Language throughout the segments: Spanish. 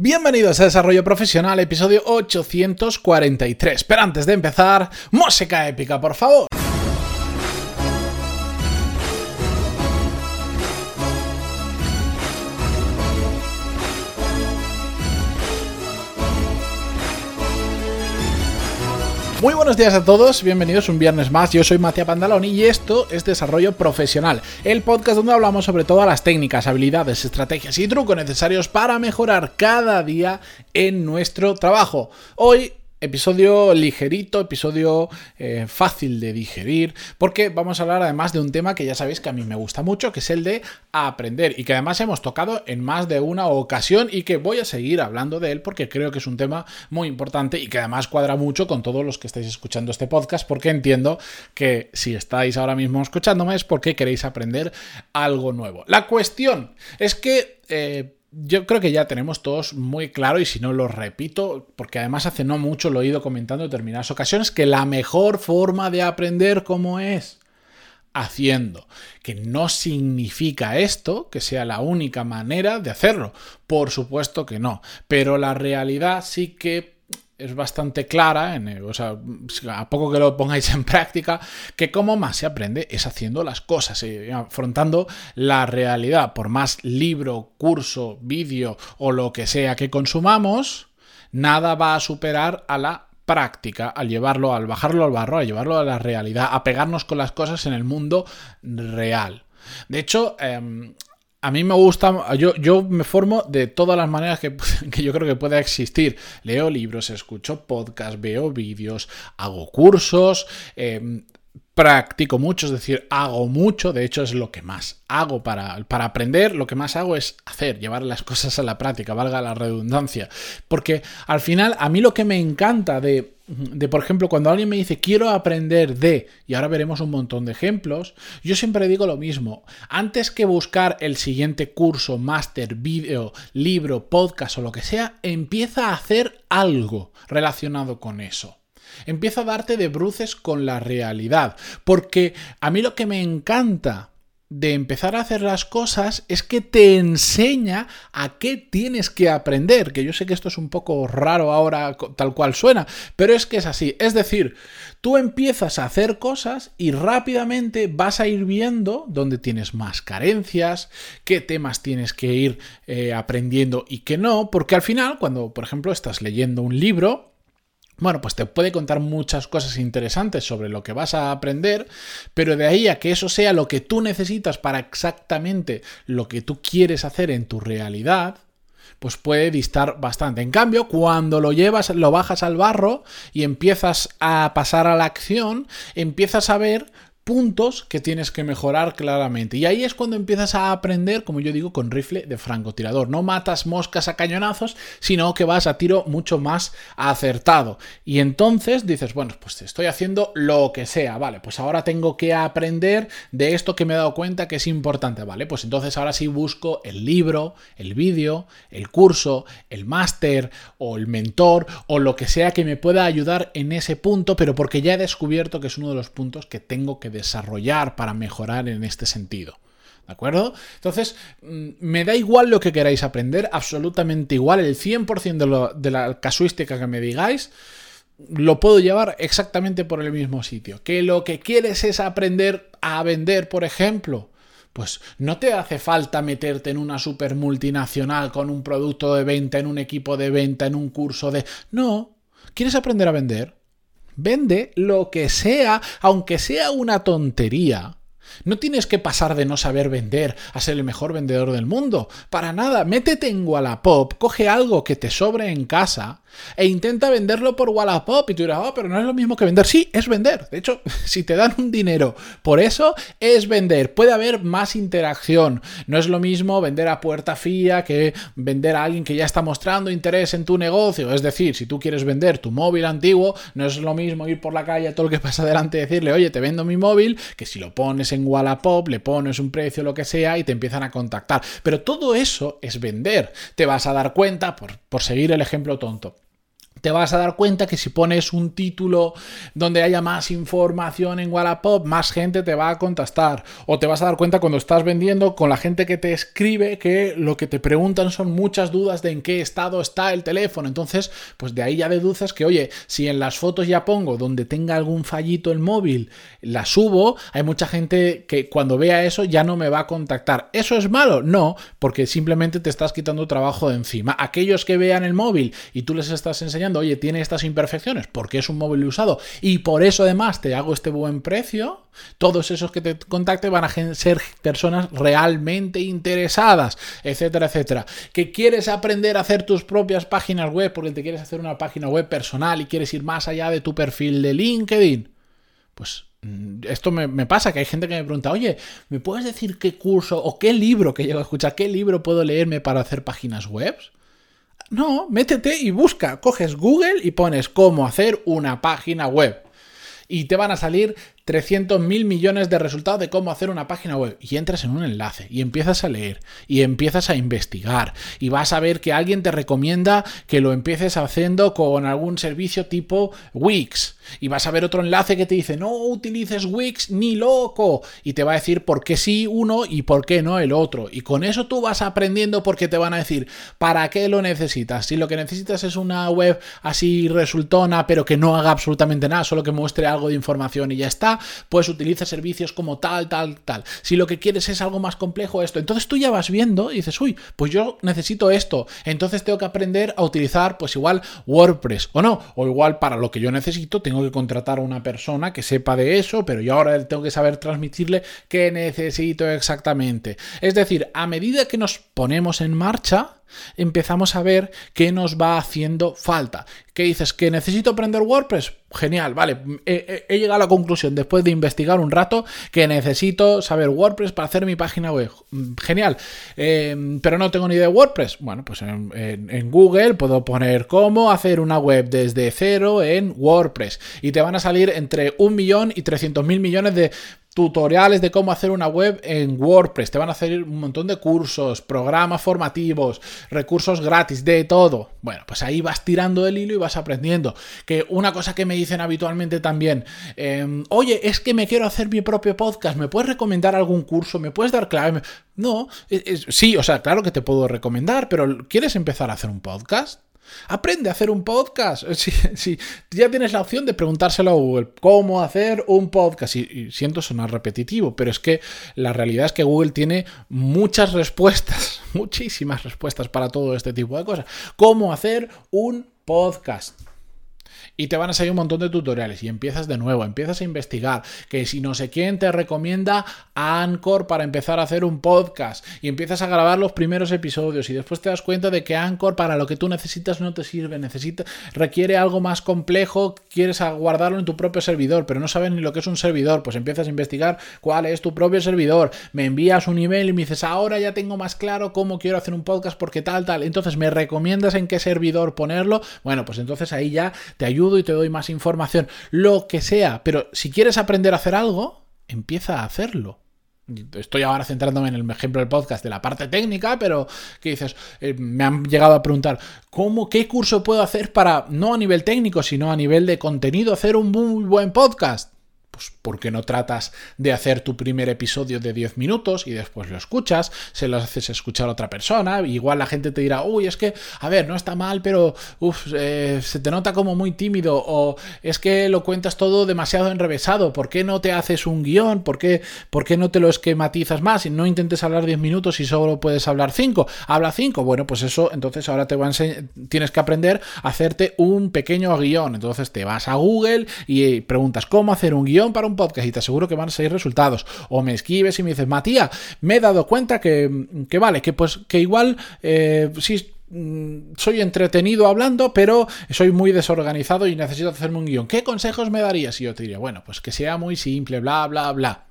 Bienvenidos a Desarrollo Profesional, episodio 843. Pero antes de empezar, música épica, por favor. Muy buenos días a todos, bienvenidos un viernes más. Yo soy Matías Pandaloni y esto es Desarrollo Profesional, el podcast donde hablamos sobre todas las técnicas, habilidades, estrategias y trucos necesarios para mejorar cada día en nuestro trabajo. Hoy Episodio ligerito, episodio eh, fácil de digerir, porque vamos a hablar además de un tema que ya sabéis que a mí me gusta mucho, que es el de aprender y que además hemos tocado en más de una ocasión y que voy a seguir hablando de él porque creo que es un tema muy importante y que además cuadra mucho con todos los que estáis escuchando este podcast, porque entiendo que si estáis ahora mismo escuchándome es porque queréis aprender algo nuevo. La cuestión es que... Eh, yo creo que ya tenemos todos muy claro, y si no lo repito, porque además hace no mucho lo he ido comentando en determinadas ocasiones, que la mejor forma de aprender cómo es haciendo. Que no significa esto que sea la única manera de hacerlo. Por supuesto que no. Pero la realidad sí que es bastante clara, en, o sea, a poco que lo pongáis en práctica, que cómo más se aprende es haciendo las cosas, y afrontando la realidad. Por más libro, curso, vídeo o lo que sea que consumamos, nada va a superar a la práctica, al llevarlo, al bajarlo al barro, a llevarlo a la realidad, a pegarnos con las cosas en el mundo real. De hecho, em, a mí me gusta, yo, yo me formo de todas las maneras que, yo creo que pueda existir. Leo libros, escucho podcasts, veo vídeos, hago cursos, em, practico mucho, es decir, hago mucho, de hecho es lo que más hago para, para, aprender, lo que más hago es hacer, llevar las cosas a la práctica, valga la redundancia. Porque al final a mí lo que me encanta de de, por ejemplo, cuando alguien me dice quiero aprender de, y ahora veremos un montón de ejemplos, yo siempre digo lo mismo. Antes que buscar el siguiente curso, máster, vídeo, libro, podcast o lo que sea, empieza a hacer algo relacionado con eso. Empieza a darte de bruces con la realidad. Porque a mí lo que me encanta de empezar a hacer las cosas es que te enseña a qué tienes que aprender, que yo sé que esto es un poco raro ahora tal cual suena, pero es que es así, es decir, tú empiezas a hacer cosas y rápidamente vas a ir viendo dónde tienes más carencias, qué temas tienes que ir eh, aprendiendo y qué no, porque al final cuando por ejemplo estás leyendo un libro, bueno, pues te puede contar muchas cosas interesantes sobre lo que vas a aprender, pero de ahí a que eso sea lo que tú necesitas para exactamente lo que tú quieres hacer en tu realidad, pues puede distar bastante. En cambio, cuando lo llevas, lo bajas al barro y empiezas a pasar a la acción, empiezas a ver puntos que tienes que mejorar claramente. Y ahí es cuando empiezas a aprender, como yo digo, con rifle de francotirador. No matas moscas a cañonazos, sino que vas a tiro mucho más acertado. Y entonces dices, bueno, pues estoy haciendo lo que sea, vale, pues ahora tengo que aprender de esto que me he dado cuenta que es importante, vale, pues entonces ahora sí busco el libro, el vídeo, el curso, el máster o el mentor o lo que sea que me pueda ayudar en ese punto, pero porque ya he descubierto que es uno de los puntos que tengo que desarrollar para mejorar en este sentido. ¿De acuerdo? Entonces, mm, me da igual lo que queráis aprender, absolutamente igual, el 100% de, de la casuística que me digáis, lo puedo llevar exactamente por el mismo sitio. Que lo que quieres es aprender a vender, por ejemplo, pues no te hace falta meterte en una super multinacional con un producto de venta, en un equipo de venta, en un curso de... No, ¿quieres aprender a vender? Vende lo que sea, aunque sea una tontería. No tienes que pasar de no saber vender a ser el mejor vendedor del mundo. Para nada, métete en Wallapop, coge algo que te sobre en casa e intenta venderlo por Wallapop y tú dirás, oh, pero no es lo mismo que vender. Sí, es vender. De hecho, si te dan un dinero por eso, es vender. Puede haber más interacción. No es lo mismo vender a puerta fría que vender a alguien que ya está mostrando interés en tu negocio. Es decir, si tú quieres vender tu móvil antiguo, no es lo mismo ir por la calle a todo lo que pasa delante y decirle, oye, te vendo mi móvil, que si lo pones en Wallapop, le pones un precio, lo que sea, y te empiezan a contactar. Pero todo eso es vender. Te vas a dar cuenta, por, por seguir el ejemplo tonto te vas a dar cuenta que si pones un título donde haya más información en Wallapop, más gente te va a contestar. O te vas a dar cuenta cuando estás vendiendo con la gente que te escribe que lo que te preguntan son muchas dudas de en qué estado está el teléfono. Entonces, pues de ahí ya deduces que, oye, si en las fotos ya pongo donde tenga algún fallito el móvil, la subo, hay mucha gente que cuando vea eso ya no me va a contactar. ¿Eso es malo? No, porque simplemente te estás quitando trabajo de encima. Aquellos que vean el móvil y tú les estás enseñando oye, tiene estas imperfecciones porque es un móvil usado y por eso además te hago este buen precio, todos esos que te contacten van a ser personas realmente interesadas, etcétera, etcétera. Que quieres aprender a hacer tus propias páginas web porque te quieres hacer una página web personal y quieres ir más allá de tu perfil de LinkedIn, pues mm, esto me, me, pasa, que hay gente que me pregunta, oye, ¿me puedes decir qué curso o qué libro que llego a escuchar, qué libro puedo leerme para hacer páginas web? No, métete y busca, coges Google y pones cómo hacer una página web. Y te van a salir 300 mil millones de resultados de cómo hacer una página web. Y entras en un enlace y empiezas a leer y empiezas a investigar y vas a ver que alguien te recomienda que lo empieces haciendo con algún servicio tipo Wix. Y vas a ver otro enlace que te dice, no utilices Wix ni loco. Y te va a decir por qué sí uno y por qué no el otro. Y con eso tú vas aprendiendo porque te van a decir, ¿para qué lo necesitas? Si lo que necesitas es una web así resultona, pero que no haga absolutamente nada, solo que muestre algo de información y ya está pues utiliza servicios como tal, tal, tal. Si lo que quieres es algo más complejo, esto. Entonces tú ya vas viendo y dices, uy, pues yo necesito esto. Entonces tengo que aprender a utilizar, pues igual WordPress o no. O igual para lo que yo necesito tengo que contratar a una persona que sepa de eso, pero yo ahora tengo que saber transmitirle qué necesito exactamente. Es decir, a medida que nos ponemos en marcha, empezamos a ver qué nos va haciendo falta. ¿Qué dices? ¿Que necesito aprender WordPress? Genial, vale. He, llegado a la conclusión después de investigar un rato que necesito saber WordPress para hacer mi página web. Genial. Em, pero no tengo ni idea de WordPress. Bueno, pues en, en, Google puedo poner cómo hacer una web desde cero en WordPress. Y te van a salir entre un millón y 300 mil millones de tutoriales de cómo hacer una web en WordPress, te van a hacer un montón de cursos, programas formativos, recursos gratis, de todo. Bueno, pues ahí vas tirando el hilo y vas aprendiendo. Que una cosa que me dicen habitualmente también, em, oye, es que me quiero hacer mi propio podcast, ¿me puedes recomendar algún curso? ¿Me puedes dar clave? No, sí, o sea, claro que te puedo recomendar, pero ¿quieres empezar a hacer un podcast? Aprende a hacer un podcast. Si, ya tienes la opción de preguntárselo a Google, ¿cómo hacer un podcast? Y, siento sonar repetitivo, pero es que la realidad es que Google tiene muchas respuestas, muchísimas respuestas para todo este tipo de cosas. ¿Cómo hacer un podcast? Y te van a salir un montón de tutoriales y empiezas de nuevo, empiezas a investigar que si no sé quién te recomienda Anchor para empezar a hacer un podcast y empiezas a grabar los primeros episodios y después te das cuenta de que Anchor para lo que tú necesitas no te sirve, necesita requiere algo más complejo, quieres guardarlo en tu propio servidor, pero no sabes ni lo que es un servidor, pues empiezas a investigar cuál es tu propio servidor, me envías un email y me dices, "Ahora ya tengo más claro cómo quiero hacer un podcast porque tal tal." Entonces, ¿me recomiendas en qué servidor ponerlo? Bueno, pues entonces ahí ya te ayudo y te doy más información, lo que sea, pero si quieres aprender a hacer algo, empieza a hacerlo. Estoy ahora centrándome en el ejemplo del podcast de la parte técnica, pero que dices, eh, me han llegado a preguntar, ¿cómo, qué curso puedo hacer para, no a nivel técnico, sino a nivel de contenido, hacer un muy buen podcast? Pues ¿por qué no tratas de hacer tu primer episodio de 10 minutos y después lo escuchas, se lo haces escuchar a otra persona, igual la gente te dirá, uy, es que, a ver, no está mal, pero eh, se te nota como muy tímido o es que lo cuentas todo demasiado enrevesado, ¿por qué no te haces un guion? ¿Por qué, ¿Por qué no te lo esquematizas más y no intentes hablar 10 minutos y solo puedes hablar 5? Habla 5, bueno, pues eso, entonces ahora te va a tienes que aprender a hacerte un pequeño guion, entonces te vas a Google y preguntas cómo hacer un guion para un podcast y te aseguro que van a salir resultados. O me escribes y me dices, Matías, me he dado cuenta que, que vale, que pues que igual eh, sí mm, soy entretenido hablando, pero soy muy desorganizado y necesito hacerme un guion. ¿Qué consejos me darías? Y yo te diría, bueno, pues que sea muy simple, bla, bla, bla.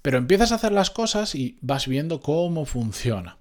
Pero empiezas a hacer las cosas y vas viendo cómo funciona.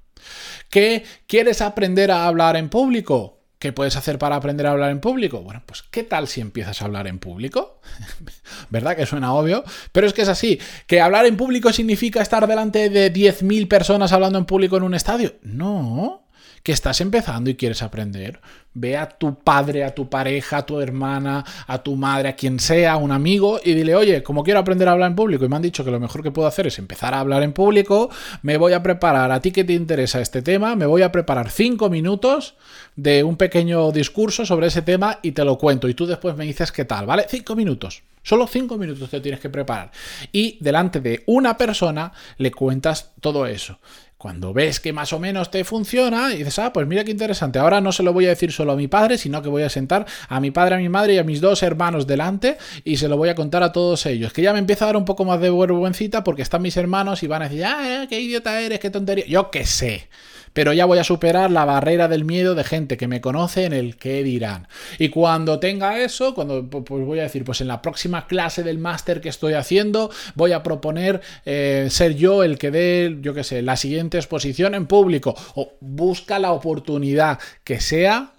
¿Qué quieres aprender a hablar en público? ¿Qué puedes hacer para aprender a hablar en público? Bueno, pues ¿qué tal si empiezas a hablar en público? ¿Verdad que suena obvio? Pero es que es así. ¿Que hablar en público significa estar delante de 10.000 personas hablando en público en un estadio? No que estás empezando y quieres aprender. Ve a tu padre, a tu pareja, a tu hermana, a tu madre, a quien sea, un amigo, y dile, oye, como quiero aprender a hablar en público y me han dicho que lo mejor que puedo hacer es empezar a hablar en público, me voy a preparar, a ti que te interesa este tema, me voy a preparar cinco minutos de un pequeño discurso sobre ese tema y te lo cuento. Y tú después me dices qué tal, ¿vale? Cinco minutos. Solo cinco minutos te tienes que preparar. Y delante de una persona le cuentas todo eso. Cuando ves que más o menos te funciona, y dices, ah, pues mira qué interesante. Ahora no se lo voy a decir solo a mi padre, sino que voy a sentar a mi padre, a mi madre y a mis dos hermanos delante y se lo voy a contar a todos ellos. Que ya me empieza a dar un poco más de vergüencita porque están mis hermanos y van a decir, ah, qué idiota eres, qué tontería. Yo qué sé pero ya voy a superar la barrera del miedo de gente que me conoce en el que dirán. Y cuando tenga eso, cuando pues voy a decir, pues en la próxima clase del máster que estoy haciendo, voy a proponer eh, ser yo el que dé, yo qué sé, la siguiente exposición en público. O busca la oportunidad que sea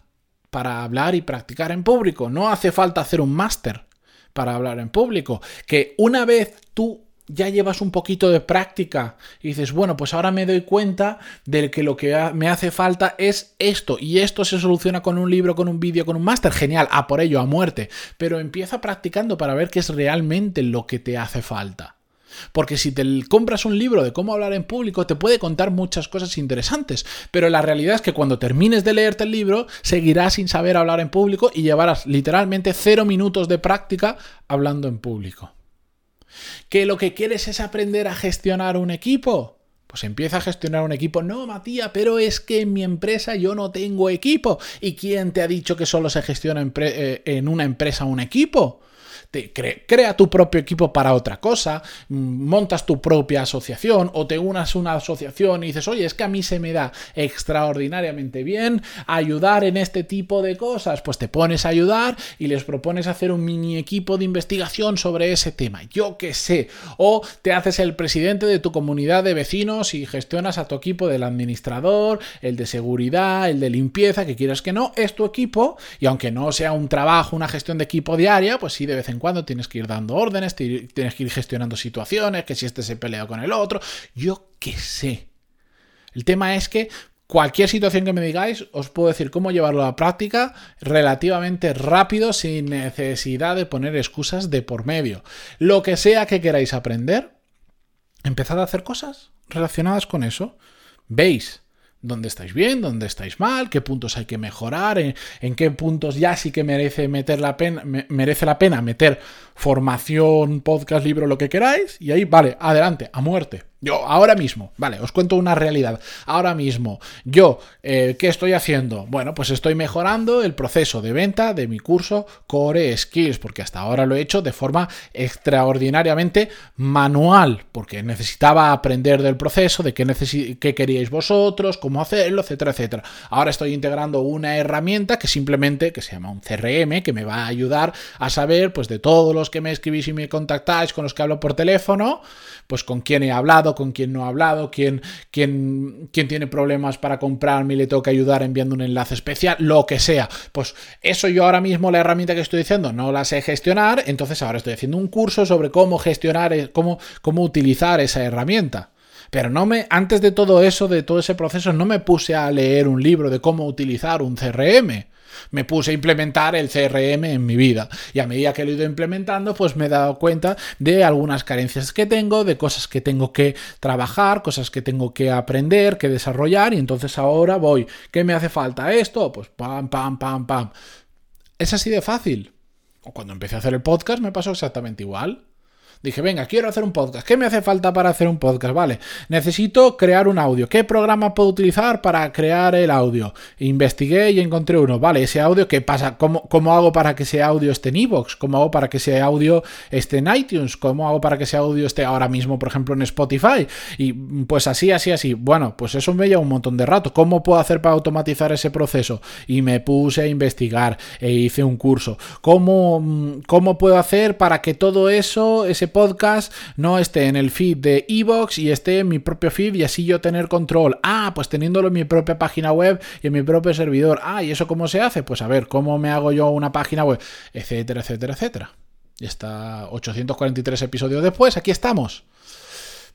para hablar y practicar en público. No hace falta hacer un máster para hablar en público. Que una vez tú ya llevas un poquito de práctica y dices, bueno, pues ahora me doy cuenta de que lo que me hace falta es esto y esto se soluciona con un libro, con un vídeo, con un máster, genial, a por ello, a muerte, pero empieza practicando para ver qué es realmente lo que te hace falta. Porque si te compras un libro de cómo hablar en público, te puede contar muchas cosas interesantes. Pero la realidad es que cuando termines de leerte el libro, seguirás sin saber hablar en público y llevarás literalmente cero minutos de práctica hablando en público que lo que quieres es aprender a gestionar un equipo. Pues empieza a gestionar un equipo. No, Matías, pero es que en mi empresa yo no tengo equipo. ¿Y quién te ha dicho que solo se gestiona en, eh, en una empresa un equipo? Crea tu propio equipo para otra cosa, montas tu propia asociación o te unas a una asociación y dices, oye, es que a mí se me da extraordinariamente bien ayudar en este tipo de cosas, pues te pones a ayudar y les propones hacer un mini equipo de investigación sobre ese tema, yo qué sé, o te haces el presidente de tu comunidad de vecinos y gestionas a tu equipo del administrador, el de seguridad, el de limpieza, que quieras que no, es tu equipo y aunque no sea un trabajo, una gestión de equipo diaria, pues sí de vez en cuando tienes que ir dando órdenes, tienes que ir gestionando situaciones, que si este se pelea con el otro, yo qué sé. El tema es que cualquier situación que me digáis, os puedo decir cómo llevarlo a la práctica relativamente rápido, sin necesidad de poner excusas de por medio. Lo que sea que queráis aprender, empezad a hacer cosas relacionadas con eso. Veis dónde estáis bien, dónde estáis mal, qué puntos hay que mejorar, en, qué puntos ya sí que merece, meter la pena, merece la pena meter formación, podcast, libro, lo que queráis, y ahí, vale, adelante, a muerte. Yo, ahora mismo, vale, os cuento una realidad. Ahora mismo, yo, eh, ¿qué estoy haciendo? Bueno, pues estoy mejorando el proceso de venta de mi curso Core Skills, porque hasta ahora lo he hecho de forma extraordinariamente manual, porque necesitaba aprender del proceso, de qué, qué queríais vosotros, cómo hacerlo, etcétera, etcétera. Ahora estoy integrando una herramienta que simplemente, que se llama un CRM, que me va a ayudar a saber, pues, de todos los que me escribís y me contactáis, con los que hablo por teléfono, pues con quién he hablado, con quién no ha hablado, quién, quién, quién tiene problemas para comprarme y le tengo que ayudar enviando un enlace especial, lo que sea. Pues eso yo ahora mismo la herramienta que estoy diciendo no la sé gestionar, entonces ahora estoy haciendo un curso sobre cómo gestionar, eh, cómo, cómo utilizar esa herramienta. Pero no me, antes de todo eso, de todo ese proceso, no me puse a leer un libro de cómo utilizar un CRM me puse a implementar el CRM en mi vida. Y a medida que lo he ido implementando, pues me he dado cuenta de algunas carencias que tengo, de cosas que tengo que trabajar, cosas que tengo que aprender, que desarrollar. Y entonces ahora voy, ¿qué me hace falta esto? Pues pam, pam, pam, pam. Es así de fácil. Cuando empecé a hacer el podcast me pasó exactamente igual. Dije, venga, quiero hacer un podcast. ¿Qué me hace falta para hacer un podcast? Vale, necesito crear un audio. ¿Qué programa puedo utilizar para crear el audio? Investigué y encontré uno. Vale, ese audio, ¿qué pasa? ¿Cómo, cómo hago para que ese audio esté en iVoox? ¿Cómo hago para que ese audio esté en iTunes? ¿Cómo hago para que ese audio esté ahora mismo, por ejemplo, en Spotify? Y pues así, así, así. Bueno, pues eso me lleva un montón de rato. ¿Cómo puedo hacer para automatizar ese proceso? Y me puse a investigar e hice un curso. ¿Cómo, cómo puedo hacer para que todo eso, ese podcast no esté en el feed de Evox y esté en mi propio feed y así yo tener control. Ah, pues teniéndolo en mi propia página web y en mi propio servidor. Ah, ¿y eso cómo se hace? Pues a ver, ¿cómo me hago yo una página web? Etcétera, etcétera, etcétera. Y está 843 episodios después, aquí estamos.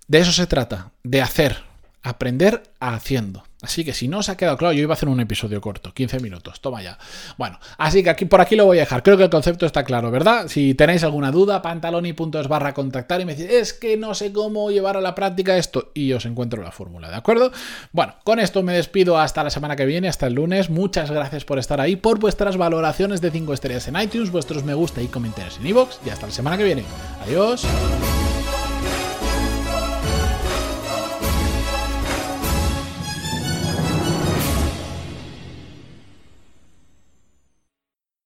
De eso se trata, de hacer, aprender haciendo. Así que si no os ha quedado claro, yo iba a hacer un episodio corto, 15 minutos, toma ya. Bueno, así que aquí por aquí lo voy a dejar. Creo que el concepto está claro, ¿verdad? Si tenéis alguna duda, pantaloni.es barra contactar y me decís, es que no sé cómo llevar a la práctica esto y os encuentro la fórmula, ¿de acuerdo? Bueno, con esto me despido hasta la semana que viene, hasta el lunes. Muchas gracias por estar ahí, por vuestras valoraciones de 5 estrellas en iTunes, vuestros me gusta y comentarios en iVoox y hasta la semana que viene. Adiós.